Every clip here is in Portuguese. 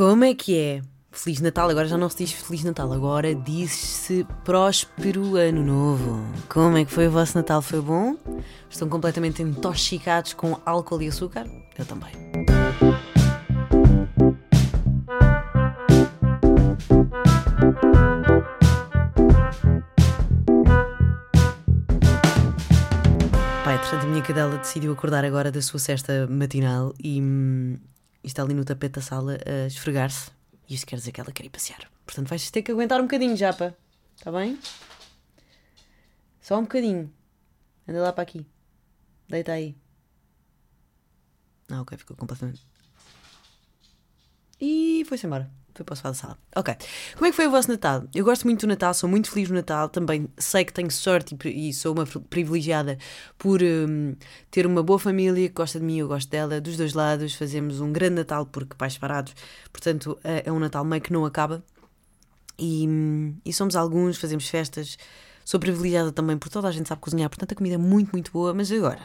Como é que é? Feliz Natal, agora já não se diz Feliz Natal, agora diz-se Próspero Ano Novo. Como é que foi o vosso Natal? Foi bom? Estão completamente intoxicados com álcool e açúcar? Eu também. Pai, portanto, a minha cadela decidiu acordar agora da sua cesta matinal e, hum, e está ali no tapete da sala a esfregar-se. E isto quer dizer que ela quer ir passear. Portanto, vais ter que aguentar um bocadinho, Japa. Está bem? Só um bocadinho. Anda lá para aqui. Deita aí. Ah, ok, ficou completamente. E foi-se embora. Foi para o sofá da sala. Ok. Como é que foi o vosso Natal? Eu gosto muito do Natal, sou muito feliz no Natal. Também sei que tenho sorte e, e sou uma pri- privilegiada por hum, ter uma boa família que gosta de mim, eu gosto dela, dos dois lados. Fazemos um grande Natal porque pais parados. Portanto, é é um Natal meio que não acaba. E, hum, e somos alguns, fazemos festas. Sou privilegiada também por toda a gente sabe cozinhar, portanto a comida é muito, muito boa. Mas agora,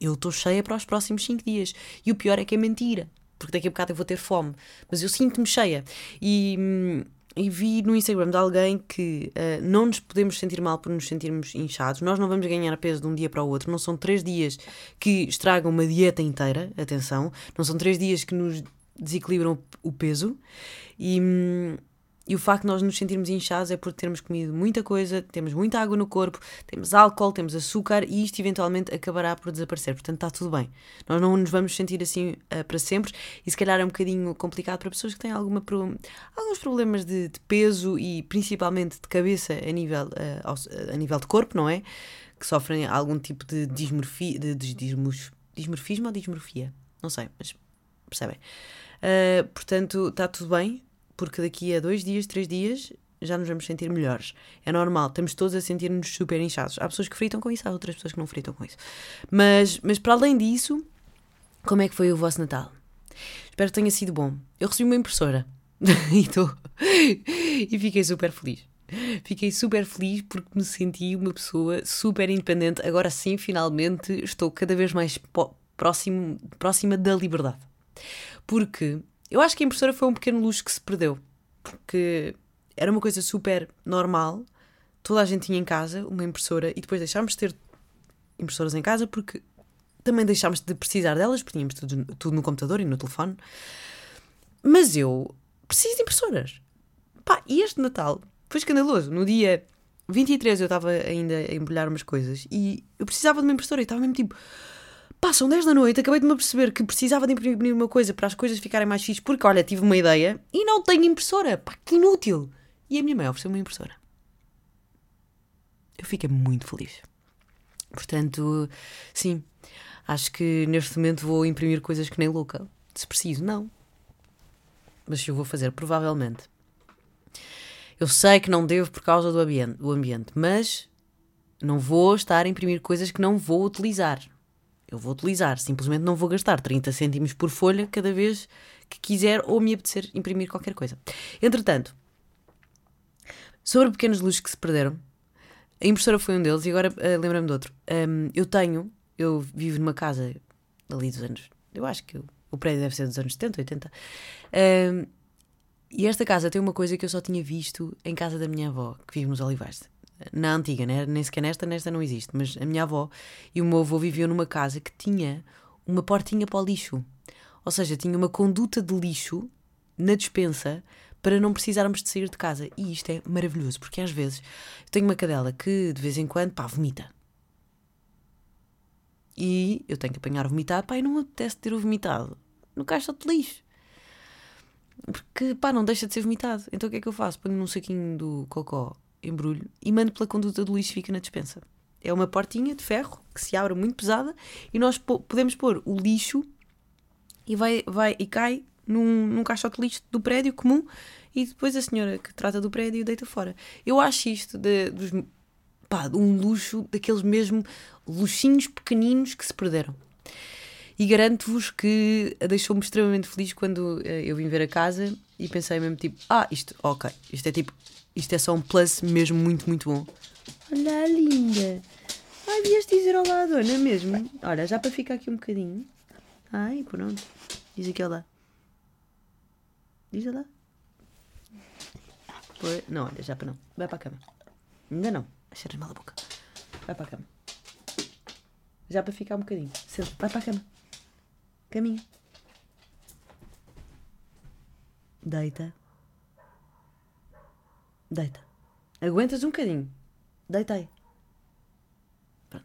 eu estou cheia para os próximos 5 dias. E o pior é que é mentira, porque daqui a bocado eu vou ter fome. Mas eu sinto-me cheia. E, hum, e vi no Instagram de alguém que ah, não nos podemos sentir mal por nos sentirmos inchados. Nós não vamos ganhar peso de um dia para o outro. Não são três dias que estragam uma dieta inteira. Atenção. Não são três dias que nos desequilibram o peso. E. e o facto de nós nos sentirmos inchados é por termos comido muita coisa, temos muita água no corpo, temos álcool, temos açúcar e isto eventualmente acabará por desaparecer. Portanto, está tudo bem. Nós não nos vamos sentir assim ah, para sempre e se calhar é um bocadinho complicado para pessoas que têm alguma pro- alguns problemas de, de peso e principalmente de cabeça a nível, ao- a nível de corpo, não é? Que sofrem algum tipo de dismorfia, de, dismorf- dismorfismo ou dismorfia? Não sei, mas percebem? Ah, portanto, está tudo bem, porque daqui a dois dias, três dias, já nos vamos sentir melhores. É normal, estamos todos a sentir-nos super inchados. Há pessoas que fritam com isso, há outras pessoas que não fritam com isso. Mas, mas para além disso, como é que foi o vosso Natal? Espero que tenha sido bom. Eu recebi uma impressora e, tô- e fiquei super feliz. Fiquei super feliz porque me senti uma pessoa super independente. Agora sim, finalmente, estou cada vez mais próximo, próxima da liberdade. Porque eu acho que a impressora foi um pequeno luxo que se perdeu. Porque era uma coisa super normal. Toda a gente tinha em casa uma impressora e depois deixámos de ter impressoras em casa porque também deixámos de precisar delas, porque tínhamos tudo, tudo no computador e no telefone. Mas eu preciso de impressoras. Pá, e este Natal foi escandaloso. No dia 23 eu estava ainda a embrulhar umas coisas e eu precisava de uma impressora e estava mesmo tipo. Pá, são 10 da noite, acabei de me aperceber que precisava de imprimir uma coisa para as coisas ficarem mais fixas, porque olha, tive uma ideia e não tenho impressora. Pá, que inútil! E a minha mãe ofereceu uma impressora. Eu fiquei muito feliz. Portanto, sim, acho que neste momento vou imprimir coisas que nem louca. Se preciso, não. Mas eu vou fazer, provavelmente. Eu sei que não devo por causa do ambiente, do ambiente, mas não vou estar a imprimir coisas que não vou utilizar. Eu vou utilizar, simplesmente não vou gastar 30 cêntimos por folha cada vez que quiser ou me apetecer imprimir qualquer coisa. Entretanto, sobre pequenos luxos que se perderam, a impressora foi um deles e agora eh, lembra-me de outro. Ahm, eu tenho, eu vivo numa casa ali dos anos, eu acho que o, prédio deve ser dos anos 70, 80. Ahm, e esta casa tem uma coisa que eu só tinha visto em casa da minha avó, que vive nos Olivais. Na antiga, né? nem sequer nesta, nesta não existe, mas a minha avó e o meu avô viviam numa casa que tinha uma portinha para o lixo. Ou seja, tinha uma conduta de lixo na despensa para não precisarmos de sair de casa. E isto é maravilhoso, porque às vezes eu tenho uma cadela que de vez em quando, pá, vomita. E eu tenho que apanhar o vomitado, pá, e não me apetece ter o vomitado no caixa de lixo. Porque, pá, não deixa de ser vomitado. Então o que é que eu faço? Ponho num saquinho do cocó, embrulho e mando pela conduta do lixo fica na despensa. É uma portinha de ferro que se abre muito pesada e nós po- podemos pôr o lixo e vai, vai e cai num, num caixote de lixo do prédio comum e depois a senhora que trata do prédio deita fora. Eu acho isto de, dos, pá, um luxo daqueles mesmo luxinhos pequeninos que se perderam. E garanto-vos que deixou-me extremamente feliz quando eh, eu vim ver a casa e pensei mesmo tipo, ah, isto, ok, isto é tipo, isto é só um plus mesmo muito, muito bom. Olha, linda! Ai, vias dizer olá à dona mesmo? Olha, já para ficar aqui um bocadinho. Ai, pronto. Diz aqui olá. Diz lá. Pois, não, olha, já para não. Vai para a cama. Ainda não. Cheiras mal a boca. Vai para a cama. Já para ficar um bocadinho. Senta, vai para a cama. Caminha. Deita. Deita. Aguentas um bocadinho. Deita aí. Pronto.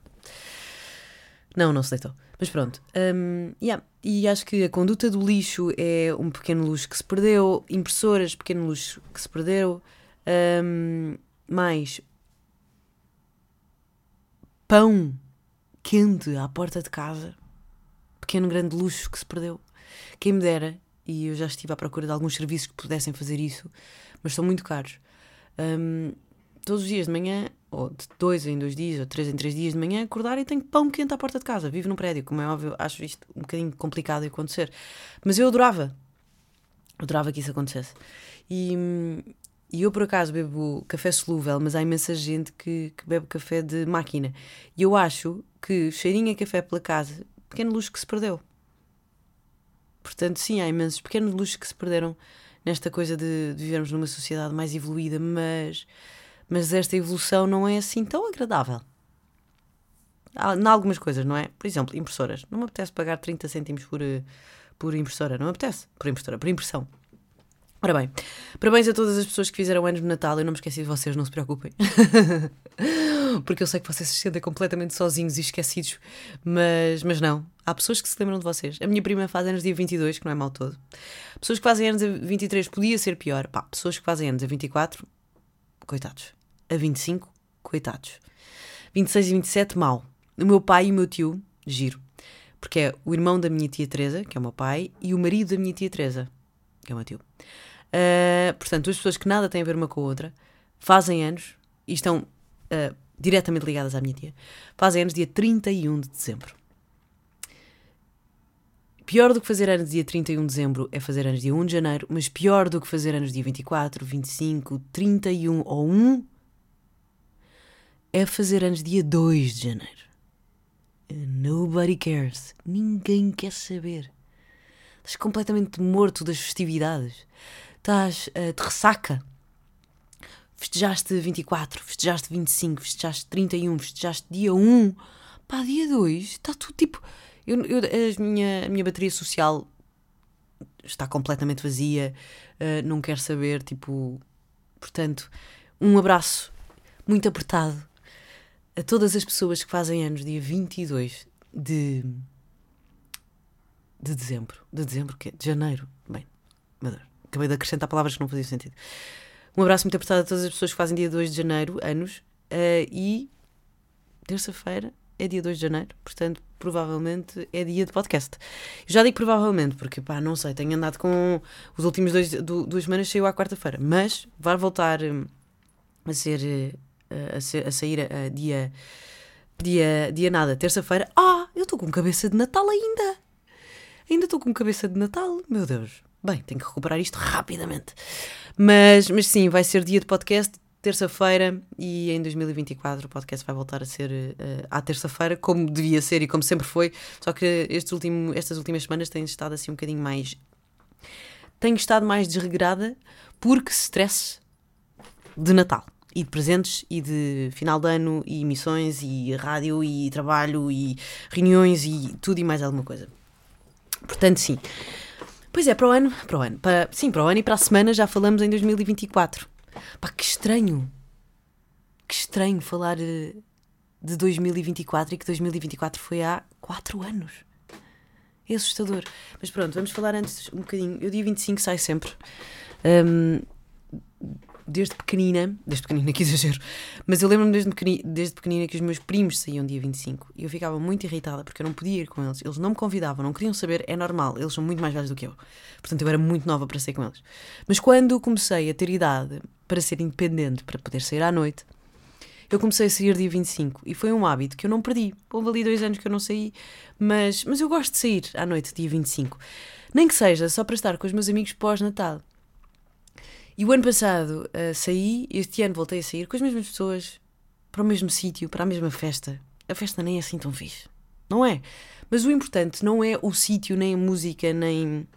Não, não se deitou. Mas pronto. Um, yeah. E acho que a conduta do lixo é um pequeno luxo que se perdeu. Impressoras, pequeno luxo que se perdeu. Um, mais pão quente à porta de casa. Pequeno grande luxo que se perdeu. Quem me dera, e eu já estive à procura de alguns serviços que pudessem fazer isso, mas são muito caros. Um, todos os dias de manhã, ou de dois em dois dias, ou três em três dias de manhã, acordar e tenho pão quente à porta de casa. Vivo num prédio, como é óbvio, acho isto um bocadinho complicado de acontecer. Mas eu adorava. Adorava que isso acontecesse. E, e eu, por acaso, bebo café solúvel, mas há imensa gente que, que bebe café de máquina. E eu acho que cheirinho a café pela casa, pequeno luxo que se perdeu. Portanto, sim, há imensos pequenos luxos que se perderam nesta coisa de, de vivermos numa sociedade mais evoluída, mas, mas esta evolução não é assim tão agradável. Em algumas coisas, não é? Por exemplo, impressoras. Não me apetece pagar 30 cêntimos por, eh, por impressora. Não me apetece. Por impressora, por impressão. Ora bem, parabéns a todas as pessoas que fizeram anos de Natal. Eu não me esqueci de vocês, não se preocupem. Porque eu sei que vocês se sentem completamente sozinhos e esquecidos. Mas, mas não. Há pessoas que se lembram de vocês. A minha prima faz anos dia 22, que não é mal todo. Pessoas que fazem anos a 23 podia ser pior. Pá, pessoas que fazem anos a 24, coitados. A 25, coitados. 26 e 27, mal. O meu pai e o meu tio, giro. Porque é o irmão da minha tia Teresa, que é o meu pai, e o marido da minha tia Teresa, que é o meu tio. Uh, portanto, duas pessoas que nada têm a ver uma com a outra fazem anos e estão uh, diretamente ligadas à minha tia. Fazem anos dia 31 de dezembro. Pior do que fazer anos dia 31 de dezembro é fazer anos dia 1 de janeiro, mas pior do que fazer anos dia 24, 25, 31 ou 1 é fazer anos dia 2 de janeiro. Nobody cares. Ninguém quer saber. Estás completamente morto das festividades estás uh, de ressaca. Festejaste 24, festejaste 25, festejaste 31, festejaste dia 1. Pá, dia 2, está tudo tipo. Eu, eu, a, minha, a minha bateria social está completamente vazia, uh, não quero saber, tipo. Portanto, um abraço muito apertado a todas as pessoas que fazem anos dia 22 de. de dezembro. De dezembro, que De janeiro. Bem, acabei de acrescentar palavras que não faziam sentido. Um abraço muito apertado a todas as pessoas que fazem dia 2 de janeiro, anos, uh, e terça-feira é dia 2 de janeiro, portanto, provavelmente é dia de podcast. Eu já digo provavelmente, porque pá, não sei, tenho andado com os últimos dois, do, duas semanas, saiu à quarta-feira, mas vai voltar hum, a ser, uh, a, ser a sair a, a dia, dia, dia nada, terça-feira. Ah, eu estou com cabeça de Natal ainda! Ainda estou com cabeça de Natal, meu Deus. Bem, tenho que recuperar isto rapidamente. Mas, mas sim, vai ser dia de podcast, terça-feira, e em 2024 o podcast vai voltar a ser uh, à terça-feira, como devia ser e como sempre foi. Só que estes último, estas últimas semanas têm estado assim um bocadinho mais. Tenho estado mais desregrada porque stress de Natal e de presentes e de final de ano e emissões e rádio e trabalho e reuniões e tudo e mais alguma coisa. Portanto, sim. Pois é, para o ano, para o ano, para, sim, para o ano e para a semana já falamos em 2024. Pá, que estranho. Que estranho falar eh, de 2024 e que 2024 foi há 4 anos. É assustador. Mas pronto, vamos falar antes um bocadinho. Eu dia 25 saio sempre. Um, desde pequenina, desde pequenina que exagero, mas eu lembro-me desde, pequenina, desde pequenina que os meus primos saíam dia 25 e eu ficava muito irritada porque eu não podia ir com eles. Eles não me convidavam, não queriam saber, é normal, eles são muito mais velhos do que eu. Portanto, eu era muito nova para sair com eles. Mas quando comecei a ter idade para ser independente, para poder sair à noite, eu comecei a sair dia 25 e foi um hábito que eu não perdi. Houve ali dois anos que eu não saí, mas, mas eu gosto de sair à noite, dia 25. Nem que seja só para estar com os meus amigos pós-Natal. E o ano passado uh, saí, este ano voltei a sair com as mesmas pessoas, para o mesmo sítio, para a mesma festa. A festa nem é assim tão fixe, não é? Mas o importante não é o sítio, nem a música, nem,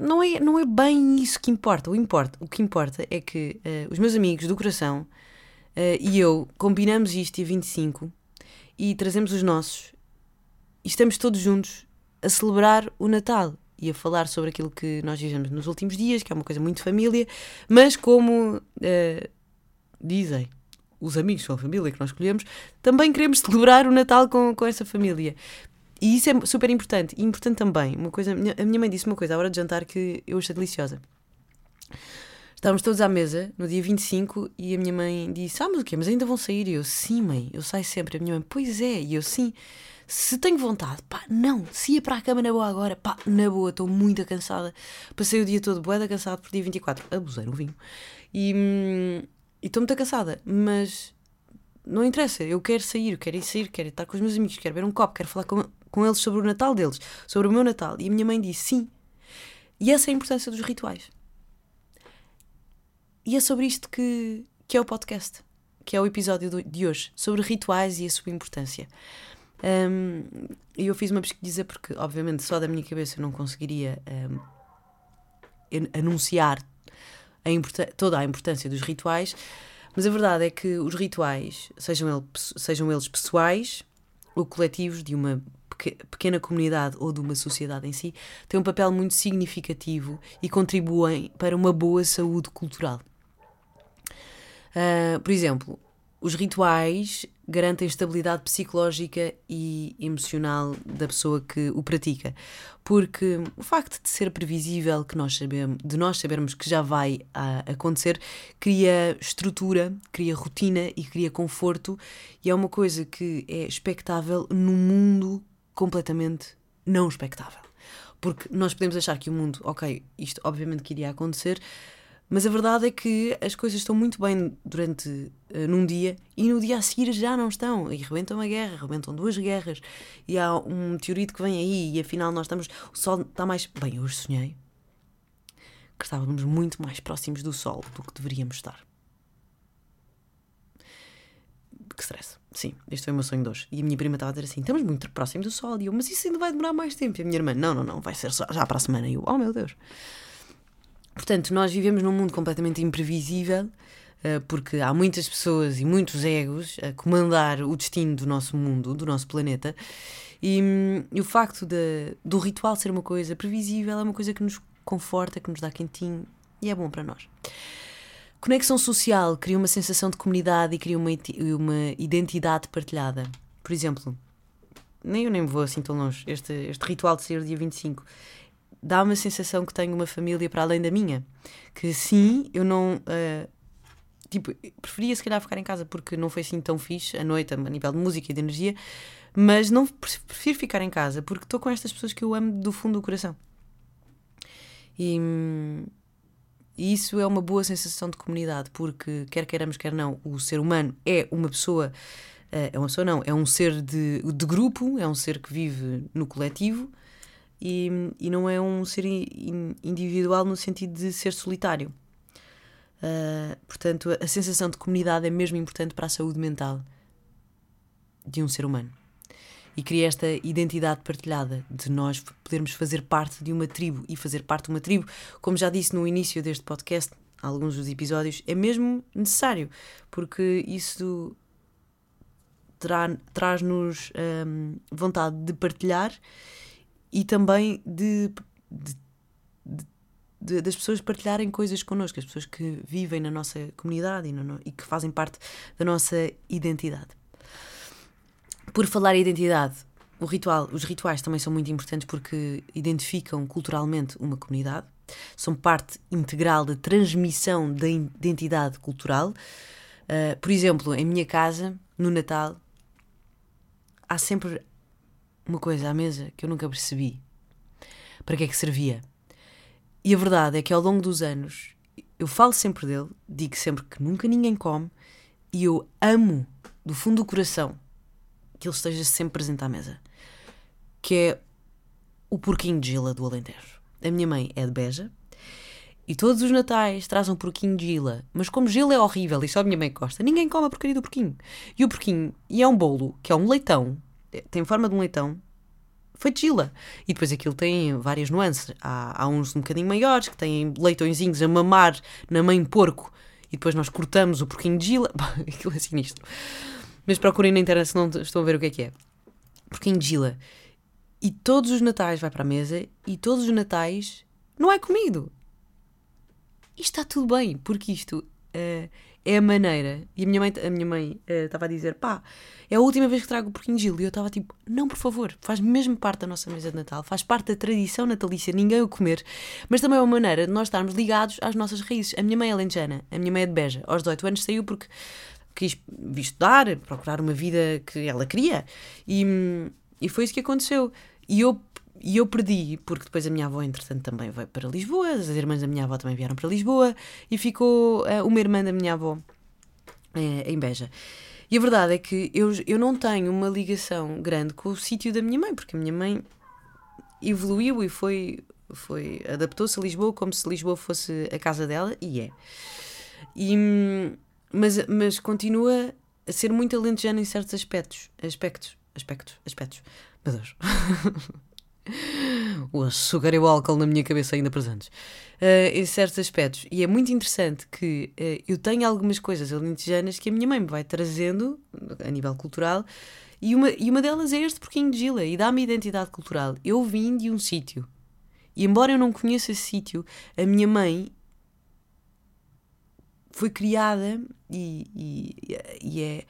não é, não é bem isso que importa. O, importa, o que importa é que uh, os meus amigos do coração uh, e eu combinamos isto dia 25 e trazemos os nossos e estamos todos juntos a celebrar o Natal e a falar sobre aquilo que nós vivemos nos últimos dias, que é uma coisa muito família, mas como uh, dizem os amigos são a família que nós escolhemos, também queremos celebrar o Natal com, com essa família. E isso é super importante. E importante também, uma coisa, a minha mãe disse uma coisa à hora de jantar que eu achei deliciosa. Estávamos todos à mesa no dia 25 e a minha mãe disse: Ah, mas o quê? Mas ainda vão sair? E eu, sim, mãe, eu saio sempre. A minha mãe, pois é. E eu, sim. Se tenho vontade, pá, não. Se ia para a cama na boa agora, pá, na boa, estou muito cansada. Passei o dia todo boeda cansado por dia 24. Abusei no vinho. E hum, estou muito cansada, mas não interessa. Eu quero sair, quero ir sair, quero estar com os meus amigos, quero ver um copo, quero falar com, com eles sobre o Natal deles, sobre o meu Natal. E a minha mãe disse sim. E essa é a importância dos rituais. E é sobre isto que, que é o podcast, que é o episódio de hoje, sobre rituais e a sua importância. Um, e eu fiz uma pesquisa porque, obviamente, só da minha cabeça eu não conseguiria um, anunciar a toda a importância dos rituais, mas a verdade é que os rituais, sejam, ele, sejam eles pessoais ou coletivos de uma pequena comunidade ou de uma sociedade em si, têm um papel muito significativo e contribuem para uma boa saúde cultural. Uh, por exemplo, os rituais garantem estabilidade psicológica e emocional da pessoa que o pratica, porque o facto de ser previsível que nós sabemos, de nós sabermos que já vai uh, acontecer, cria estrutura, cria rotina e cria conforto, e é uma coisa que é expectável num mundo completamente não expectável. Porque nós podemos achar que o mundo, ok, isto obviamente que iria acontecer, mas a verdade é que as coisas estão muito bem durante uh, num dia e no dia a seguir já não estão. E rebentam uma guerra, rebentam duas guerras, e há um meteorito que vem aí, e afinal nós estamos. O Sol está mais. Bem, hoje sonhei que estávamos muito mais próximos do Sol do que deveríamos estar. Que stress. Sim, este foi o meu sonho de hoje. E a minha prima estava a dizer assim: estamos muito próximos do Sol. E eu, mas isso ainda vai demorar mais tempo. E a minha irmã: não, não, não, vai ser só já para a semana. E eu, oh meu Deus. Portanto, nós vivemos num mundo completamente imprevisível, eh, porque há muitas pessoas e muitos egos a comandar o destino do nosso mundo, do nosso planeta, e, e o facto de, do ritual ser uma coisa previsível é uma coisa que nos conforta, que nos dá quentinho e é bom para nós. Conexão social cria uma sensação de comunidade e cria uma, uma identidade partilhada. Por exemplo, nem eu nem vou assim tão longe, este, este ritual de ser dia 25 dá uma sensação que tenho uma família para além da minha. Que sim, eu não. Uh, tipo, preferia se calhar ficar em casa porque não foi assim tão fixe a noite a nível de música e de energia, mas não prefiro ficar em casa porque estou com estas pessoas que eu amo do fundo do coração. E, e isso é uma boa sensação de comunidade, porque quer queiramos, quer não, o ser humano é uma pessoa. Eh, é uma pessoa, não, é um ser de, de grupo, é um ser que vive no coletivo e, e não é um ser individual no sentido de ser solitário. Uh, portanto, a sensação de comunidade é mesmo importante para a saúde mental de um ser humano. E cria esta identidade partilhada de nós podermos fazer parte de uma tribo. E fazer parte de uma tribo, como já disse no início deste podcast, alguns dos episódios, é mesmo necessário, porque isso traz-nos um, vontade de partilhar e também de, de, de, das pessoas partilharem coisas connosco, as pessoas que vivem na nossa comunidade e, no, e que fazem parte da nossa identidade. Por falar em identidade, o ritual, os rituais também são muito importantes porque identificam culturalmente uma comunidade, são parte integral da transmissão da identidade cultural. Uh, por exemplo, em minha casa, no Natal, há sempre uma coisa à mesa que eu nunca percebi. Para que é que servia? E a verdade é que ao longo dos anos eu falo sempre dele, digo sempre que nunca ninguém come e eu amo do fundo do coração que ele esteja sempre presente à mesa. Que é o porquinho de gila do Alentejo. A minha mãe é de Beja e todos os natais traz um porquinho de gila. Mas como gila é horrível e só a minha mãe gosta, ninguém come a porcaria do porquinho. E o porquinho, e é um bolo, que é um leitão tem forma de um leitão, de Gila. E depois aquilo tem várias nuances. Há, há uns um bocadinho maiores que têm leitõezinhos a mamar na mãe porco e depois nós cortamos o porquinho de Gila. aquilo é sinistro. Mas procurem na internet se não estão a ver o que é que é. Porquinho de Gila. E todos os natais vai para a mesa e todos os natais não é comido. E está tudo bem, porque isto uh, é a maneira. E a minha mãe, a minha mãe uh, estava a dizer: pá, é a última vez que trago o porquinho Gil. E eu estava tipo: não, por favor, faz mesmo parte da nossa mesa de Natal, faz parte da tradição natalícia, ninguém o comer. Mas também é uma maneira de nós estarmos ligados às nossas raízes. A minha mãe é lentejana, a minha mãe é de Beja. Aos 18 anos saiu porque quis estudar, procurar uma vida que ela queria. E, e foi isso que aconteceu. E eu e eu perdi, porque depois a minha avó, entretanto, também veio para Lisboa, as irmãs da minha avó também vieram para Lisboa, e ficou uh, uma irmã da minha avó uh, em Beja. E a verdade é que eu, eu não tenho uma ligação grande com o sítio da minha mãe, porque a minha mãe evoluiu e foi, foi adaptou-se a Lisboa como se Lisboa fosse a casa dela, e é. E, mas, mas continua a ser muito alentejana em certos aspectos. Aspectos. Aspectos. Aspectos. Meu Deus. o açúcar e o álcool na minha cabeça ainda presentes. Uh, em certos aspectos. E é muito interessante que uh, eu tenho algumas coisas alentejanas que a minha mãe me vai trazendo a nível cultural. E uma, e uma delas é este porquinho de Gila e dá-me identidade cultural. Eu vim de um sítio. E embora eu não conheça esse sítio, a minha mãe foi criada e, e, e é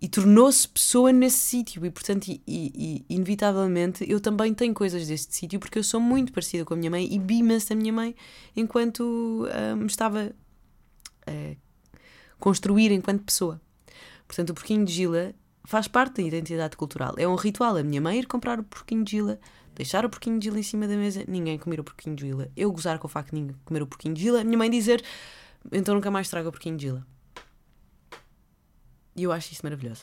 e tornou-se pessoa nesse sítio. E portanto e, e, inevitavelmente eu também tenho coisas deste sítio porque eu sou muito parecida com a minha mãe e vi a minha mãe enquanto me estava a construir enquanto pessoa. Portanto o porquinho de Gila faz parte da identidade cultural. É um ritual a minha mãe ir comprar o porquinho de Gila deixar o porquinho de Gila em cima da mesa ninguém comer o porquinho de Gila. Eu gozar com o facto de ninguém comer o porquinho de Gila a minha mãe dizer então nunca mais traga o porquinho de Gila e eu acho isso maravilhoso.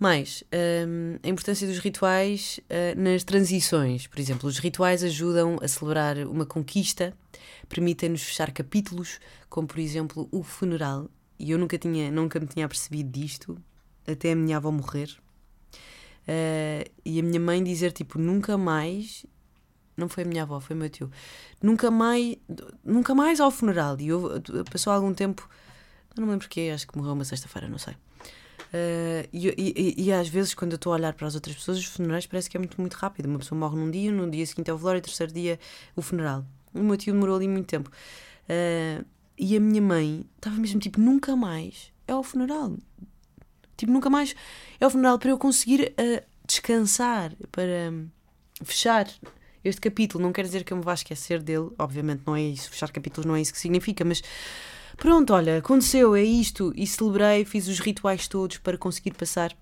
Mais, um, a importância dos rituais uh, nas transições. Por exemplo, os rituais ajudam a celebrar uma conquista, permitem-nos fechar capítulos, como por exemplo o funeral. E eu nunca, tinha, nunca me tinha percebido disto, até a minha avó morrer. Uh, e a minha mãe dizer tipo, nunca mais. Não foi a minha avó, foi o meu tio. Nunca mais, nunca mais ao funeral. E eu, passou algum tempo não me lembro porquê, acho que morreu uma sexta-feira, não sei. Uh, e, e, e, às vezes, quando eu estou a olhar para as outras pessoas, os funerais parece que é muito, muito rápido. Uma pessoa morre num dia, no dia seguinte é o velório, terceiro dia o funeral. O meu tio demorou ali muito tempo. Uh, e a minha mãe estava mesmo tipo, nunca mais é o funeral. Tipo, nunca mais é o funeral para eu conseguir uh, descansar, para um, fechar este capítulo. Não quer dizer que eu me vá esquecer dele, obviamente não é isso. Fechar capítulos não é isso que significa, mas Pronto, olha, aconteceu, é isto. E celebrei, fiz os rituais todos para conseguir passar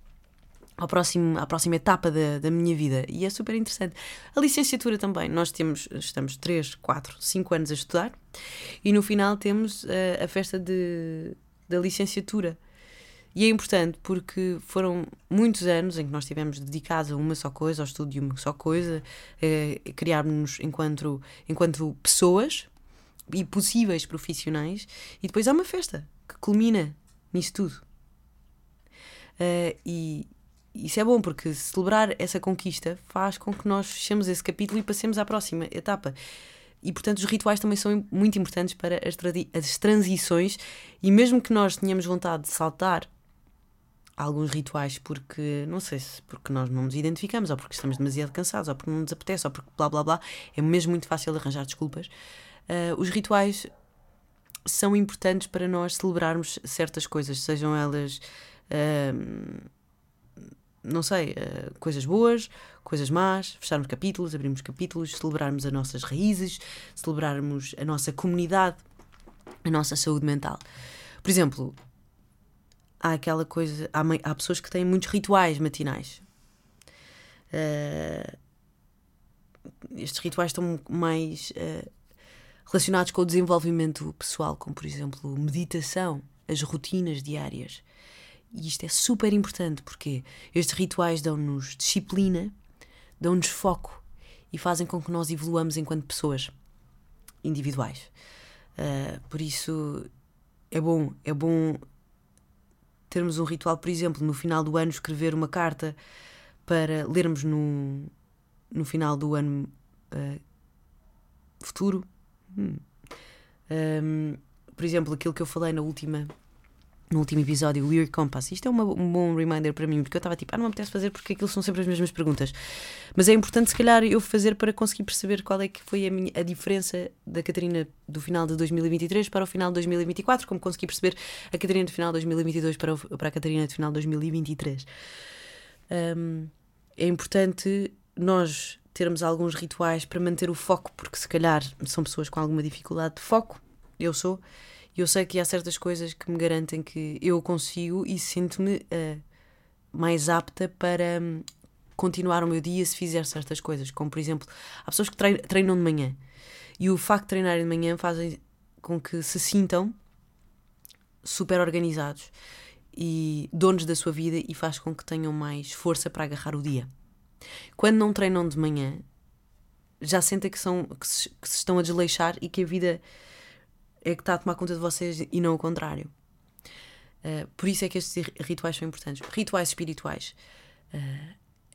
ao próximo, à próxima etapa da, da minha vida. E é super interessante. A licenciatura também. Nós temos, estamos 3, 4, 5 anos a estudar e no final temos a, eh, a festa de, da licenciatura. E é importante porque foram muitos anos em que nós estivemos dedicados a uma só coisa, ao estudo de uma só coisa, eh, criarmos-nos enquanto, enquanto pessoas, e possíveis profissionais, e depois há uma festa que culmina nisso tudo. Uh, e isso é bom porque celebrar essa conquista faz com que nós fechemos esse capítulo e passemos à próxima etapa. E portanto, os rituais também são muito importantes para as, as transições, e mesmo que nós tenhamos vontade de saltar alguns rituais porque, não sei se porque nós não nos identificamos, ou porque estamos demasiado cansados, ou porque não nos apetece, ou porque blá blá blá, é mesmo muito fácil arranjar desculpas uh, os rituais são importantes para nós celebrarmos certas coisas, sejam elas, uh, não sei, uh, coisas boas, coisas más, fecharmos capítulos, abrirmos capítulos, celebrarmos as nossas raízes, celebrarmos a nossa comunidade, a nossa saúde mental. Por exemplo, há aquela coisa, há, há pessoas que têm muitos rituais matinais. Uh, estes rituais estão mais uh, relacionados com o desenvolvimento pessoal, como por exemplo meditação, as rotinas diárias. E isto é super importante porque estes rituais dão-nos disciplina, dão-nos foco e fazem com que nós evoluamos enquanto pessoas individuais. Uh, por isso é bom, é bom termos um ritual, por exemplo, no final do ano escrever uma carta para lermos no, no final do ano uh, futuro. Hum. Um, por exemplo, aquilo que eu falei na última no último episódio, o Weird Compass. Isto é uma, um bom reminder para mim, porque eu estava tipo, ah, não me apetece fazer porque aquilo são sempre as mesmas perguntas. Mas é importante, se calhar, eu fazer para conseguir perceber qual é que foi a, minha, a diferença da Catarina do final de 2023 para o final de 2024, como consegui perceber a Catarina do final de 2022 para, o, para a Catarina do final de 2023. Um, é importante nós termos alguns rituais para manter o foco, porque se calhar são pessoas com alguma dificuldade de foco, eu sou, eu sei que há certas coisas que me garantem que eu consigo e sinto-me uh, mais apta para um, continuar o meu dia se fizer certas coisas. Como, por exemplo, há pessoas que treinam de manhã e o facto de treinarem de manhã fazem com que se sintam super organizados e donos da sua vida e faz com que tenham mais força para agarrar o dia. Quando não treinam de manhã, já sentem que, são, que se, que se estão a desleixar e que a vida é que está a tomar conta de vocês e não o contrário. Uh, por isso é que estes rituais são importantes. Rituais espirituais uh,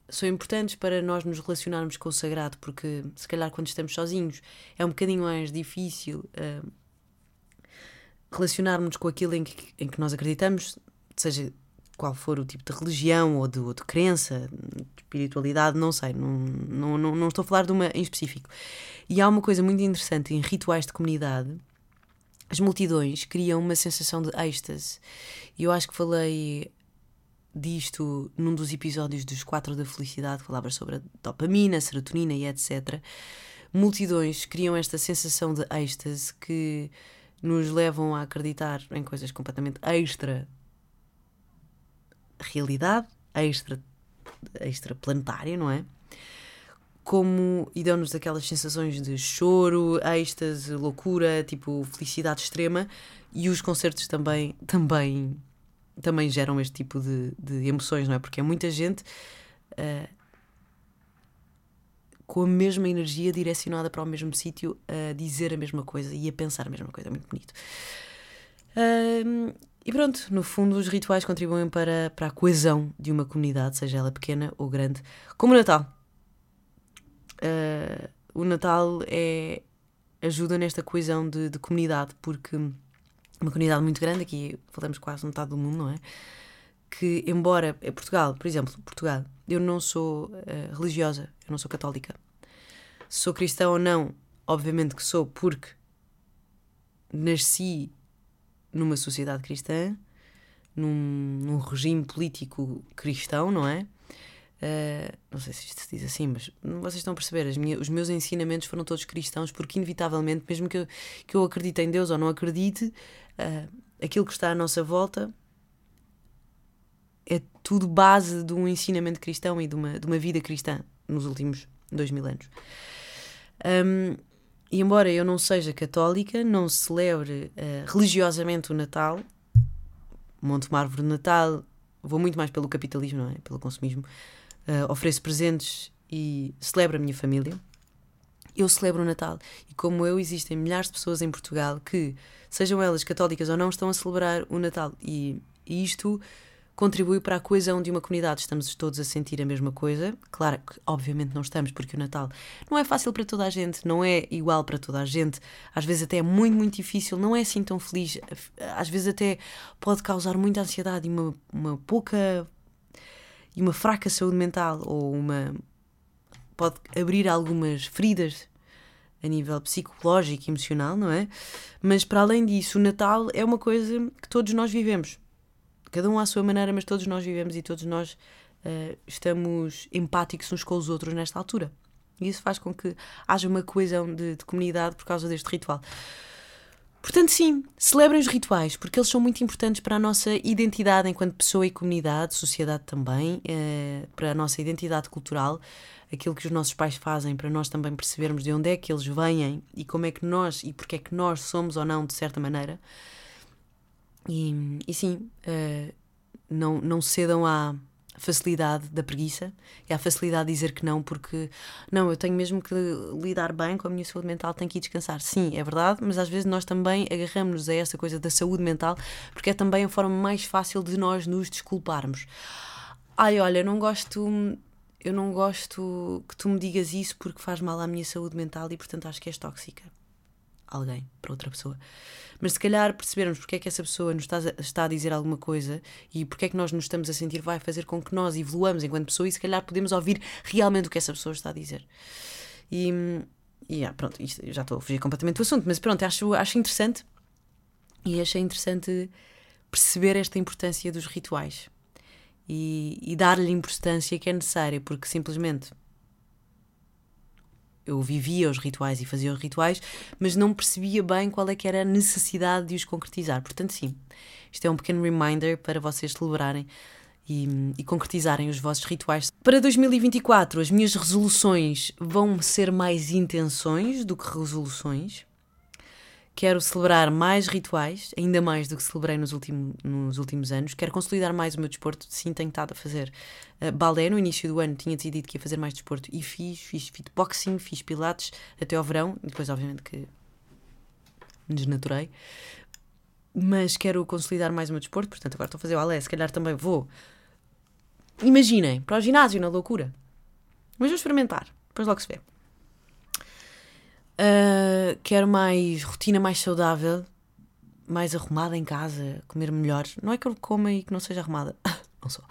são importantes para nós nos relacionarmos com o sagrado, porque se calhar quando estamos sozinhos é um bocadinho mais difícil uh, relacionarmos com aquilo em que, em que nós acreditamos, seja qual for o tipo de religião ou de, ou de crença, de espiritualidade, não sei, não, não, não, não estou a falar de uma em específico. E há uma coisa muito interessante em rituais de comunidade as multidões criam uma sensação de êxtase. E eu acho que falei disto num dos episódios dos Quatro da Felicidade, falava sobre a dopamina, a serotonina e etc. Multidões criam esta sensação de êxtase que nos levam a acreditar em coisas completamente extra realidade, extra, extra planetária, não é? como e dão-nos aquelas sensações de choro, êxtase, loucura, tipo felicidade extrema, e os concertos também também também geram este tipo de, de emoções, não é? Porque é muita gente uh, com a mesma energia direcionada para o mesmo sítio a dizer a mesma coisa e a pensar a mesma coisa, é muito bonito. Uh, e pronto, no fundo, os rituais contribuem para, para a coesão de uma comunidade, seja ela pequena ou grande, como o Natal uh, o Natal é, ajuda nesta coesão de, de, comunidade, porque uma comunidade muito grande, aqui falamos quase metade do mundo, não é? Que, embora é Portugal, por exemplo, Portugal, eu não sou uh, religiosa, eu não sou católica. Sou cristã ou não, obviamente que sou, porque nasci numa sociedade cristã, num, num regime político cristão, não é? Uh, não sei se isto se diz assim, mas vocês estão a perceber, minhas, os meus ensinamentos foram todos cristãos, porque inevitavelmente, mesmo que eu, que eu acredite em Deus ou não acredite, uh, aquilo que está à nossa volta é tudo base de um ensinamento cristão e de uma, de uma vida cristã nos últimos dois mil anos. Um, e embora eu não seja católica, não celebre uh, religiosamente o Natal, monto uma árvore de Natal, vou muito mais pelo capitalismo, não é? Pelo consumismo uh, ofereço presentes e celebro a minha família. Eu celebro o Natal. E como eu, existem milhares de pessoas em Portugal que, sejam elas católicas ou não, estão a celebrar o Natal. E, e isto contribui para a coesão de uma comunidade. Estamos todos a sentir a mesma coisa. Claro que, obviamente, não estamos, porque o Natal não é fácil para toda a gente, não é igual para toda a gente. Às vezes, até é muito, muito difícil, não é assim tão feliz. Às vezes, até pode causar muita ansiedade e uma, uma pouca e uma fraca saúde mental ou uma pode abrir algumas feridas a nível psicológico e emocional, não é? Mas para além disso, o Natal é uma coisa que todos nós vivemos. Cada um à sua maneira, mas todos nós vivemos e todos nós uh, estamos empáticos uns com os outros nesta altura. E isso faz com que haja uma coesão de, de comunidade por causa deste ritual. Portanto, sim, celebrem os rituais, porque eles são muito importantes para a nossa identidade enquanto pessoa e comunidade, sociedade também, eh, para a nossa identidade cultural, aquilo que os nossos pais fazem para nós também percebermos de onde é que eles vêm e como é que nós e porque é que nós somos ou não, de certa maneira. E, e sim, eh, não, não cedam à facilidade da preguiça e a facilidade de dizer que não, porque não, eu tenho mesmo que lidar bem com a minha saúde mental, tenho que ir descansar. Sim, é verdade, mas às vezes nós também agarramos-nos a essa coisa da saúde mental porque é também a forma mais fácil de nós nos desculparmos. Ai, olha, não gosto. eu não gosto que tu me digas isso porque faz mal à minha saúde mental e, portanto, acho que és tóxica. Alguém, para outra pessoa. Mas se calhar percebermos porque é que essa pessoa nos está, está a dizer alguma coisa e porque é que nós nos estamos a sentir vai fazer com que nós evoluamos enquanto pessoa e se calhar podemos ouvir realmente o que essa pessoa está a dizer. E, e yeah, pronto, já estou a fugir completamente do assunto, mas pronto, acho, acho interessante e achei interessante perceber esta importância dos rituais e, e dar-lhe importância que é necessária, porque simplesmente eu vivia os rituais e fazia os rituais, mas não percebia bem qual é que era a necessidade de os concretizar. Portanto, sim, isto é um pequeno reminder para vocês celebrarem e, e, concretizarem os vossos rituais. Para 2024, as minhas resoluções vão ser mais intenções do que resoluções. Quero celebrar mais rituais, ainda mais do que celebrei nos, último, nos últimos anos. Quero consolidar mais o meu desporto. Sim, tenho estado a fazer uh, balé. No início do ano tinha decidido que ia fazer mais desporto e fiz. Fiz fitboxing, fiz pilates até ao verão. Depois, obviamente, que desnaturei. Mas quero consolidar mais o meu desporto. Portanto, agora estou a fazer balé. Se calhar também vou. Imaginem, para o ginásio, na loucura. Mas vou experimentar. Depois logo se vê. Uh, quero mais rotina mais saudável, mais arrumada em casa, comer melhor. Não é que eu coma e que não seja arrumada, não sou.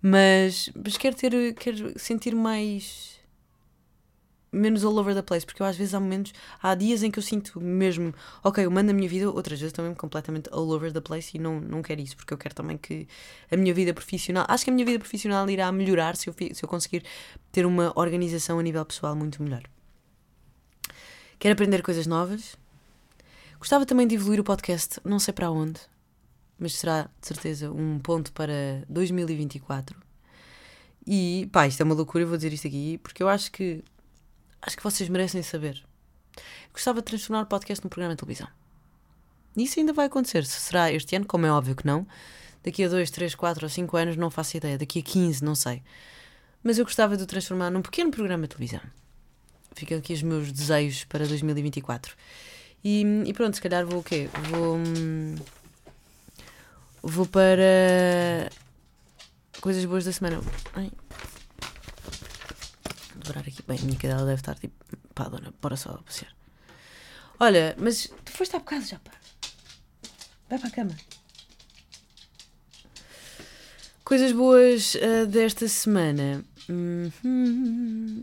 Mas, mas quero ter, quero sentir mais menos all over the place, porque eu às vezes há momentos, há dias em que eu sinto mesmo, ok, eu mando a minha vida, outras vezes também completamente all over the place e não, não quero isso, porque eu quero também que a minha vida profissional, acho que a minha vida profissional irá melhorar se eu, se eu conseguir ter uma organização a nível pessoal muito melhor. Quero aprender coisas novas. Gostava também de evoluir o podcast, não sei para onde, mas será de certeza um ponto para 2024. E pá, isto é uma loucura, eu vou dizer isto aqui, porque eu acho que acho que vocês merecem saber. Gostava de transformar o podcast num programa de televisão. Isso ainda vai acontecer. Se será este ano, como é óbvio que não. Daqui a 2, 3, 4 ou 5 anos, não faço ideia. Daqui a 15, não sei. Mas eu gostava de o transformar num pequeno programa de televisão. Ficam aqui os meus desejos para 2024. E, e pronto, se calhar vou o quê? Vou. Vou para. Coisas boas da semana. Ai. Vou dobrar aqui. Bem, a minha cadela deve estar tipo. Pá, dona, bora só passear. Olha, mas tu foste há bocado já, pá. Vai para a cama. Coisas boas uh, desta semana. Hum,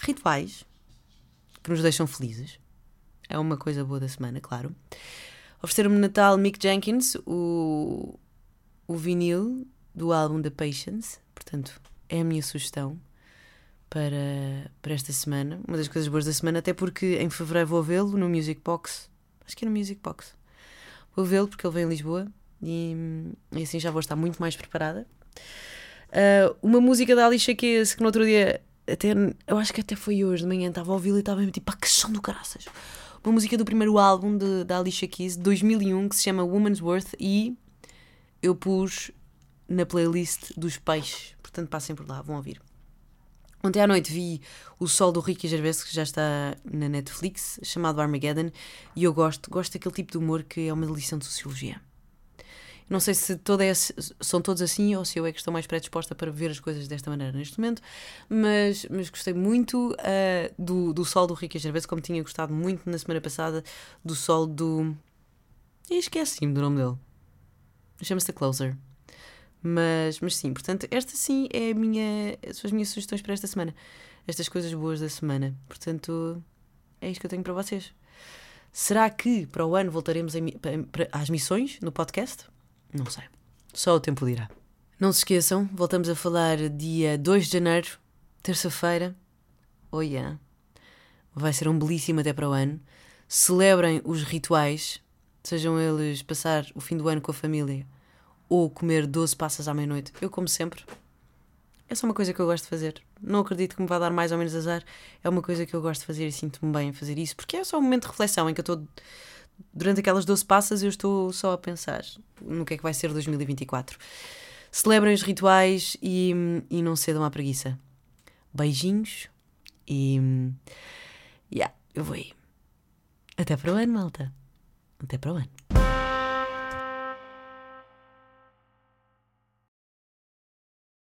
rituais que nos deixam felizes. É uma coisa boa da semana, claro. Ofereceram-me Natal Mick Jenkins, o, o vinil do álbum The Patience. Portanto, é a minha sugestão para, para esta semana. Uma das coisas boas da semana, até porque em fevereiro vou vê-lo no Music Box. Acho que é no Music Box. Vou vê-lo porque ele vem em Lisboa e, e, assim já vou estar muito mais preparada. Uh, uma música da Alicia Keys que no outro dia até, eu acho que até foi hoje de manhã, estava a ouvi-la e estava tipo, a que do caraças. Uma música do primeiro álbum de, da Alicia Keys, de 2001, que se chama Woman's Worth, e eu pus na playlist dos peixes, portanto passem por lá, vão ouvir. Ontem à noite vi O Sol do Ricky Gervais, que já está na Netflix, chamado Armageddon, e eu gosto, gosto daquele tipo de humor que é uma lição de sociologia. Não sei se toda são todos assim ou se eu é que estou mais predisposta para ver as coisas desta maneira neste momento, mas, mas gostei muito uh, do, do sol do Ricky Gervais, como tinha gostado muito na semana passada do sol do. E esqueci-me do nome dele. Chama-se The Closer. Mas, mas sim, portanto, esta sim é minha, são as minhas sugestões para esta semana. Estas coisas boas da semana. Portanto, é isto que eu tenho para vocês. Será que para o ano voltaremos às missões no podcast? Não sei. Só o tempo dirá. Não se esqueçam, voltamos a falar dia 2 de janeiro, terça-feira. Oh yeah. Vai ser um belíssimo até para o ano. Celebrem os rituais, sejam eles passar o fim do ano com a família ou comer 12 passas à meia-noite. Eu como sempre. É só uma coisa que eu gosto de fazer. Não acredito que me vá dar mais ou menos azar. É uma coisa que eu gosto de fazer e sinto-me bem a fazer isso, porque é só um momento de reflexão em que eu estou durante aquelas 12 passas eu estou só a pensar no que é que vai ser 2024. Celebrem os rituais e, e não cedam à preguiça. Beijinhos e. Yeah, eu vou aí. Até para o ano, malta. Até para o ano.